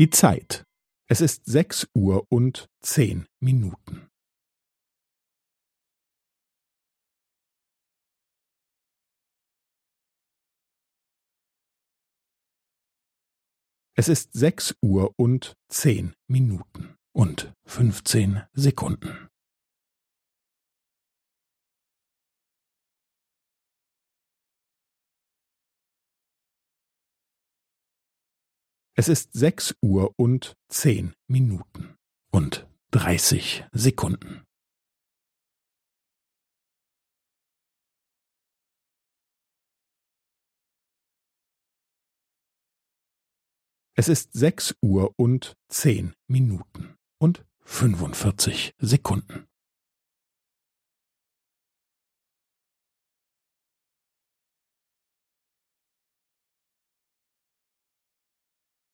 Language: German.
Die Zeit. Es ist sechs Uhr und zehn Minuten. Es ist sechs Uhr und zehn Minuten und fünfzehn Sekunden. Es ist sechs Uhr und zehn Minuten und dreißig Sekunden. Es ist sechs Uhr und zehn Minuten und fünfundvierzig Sekunden.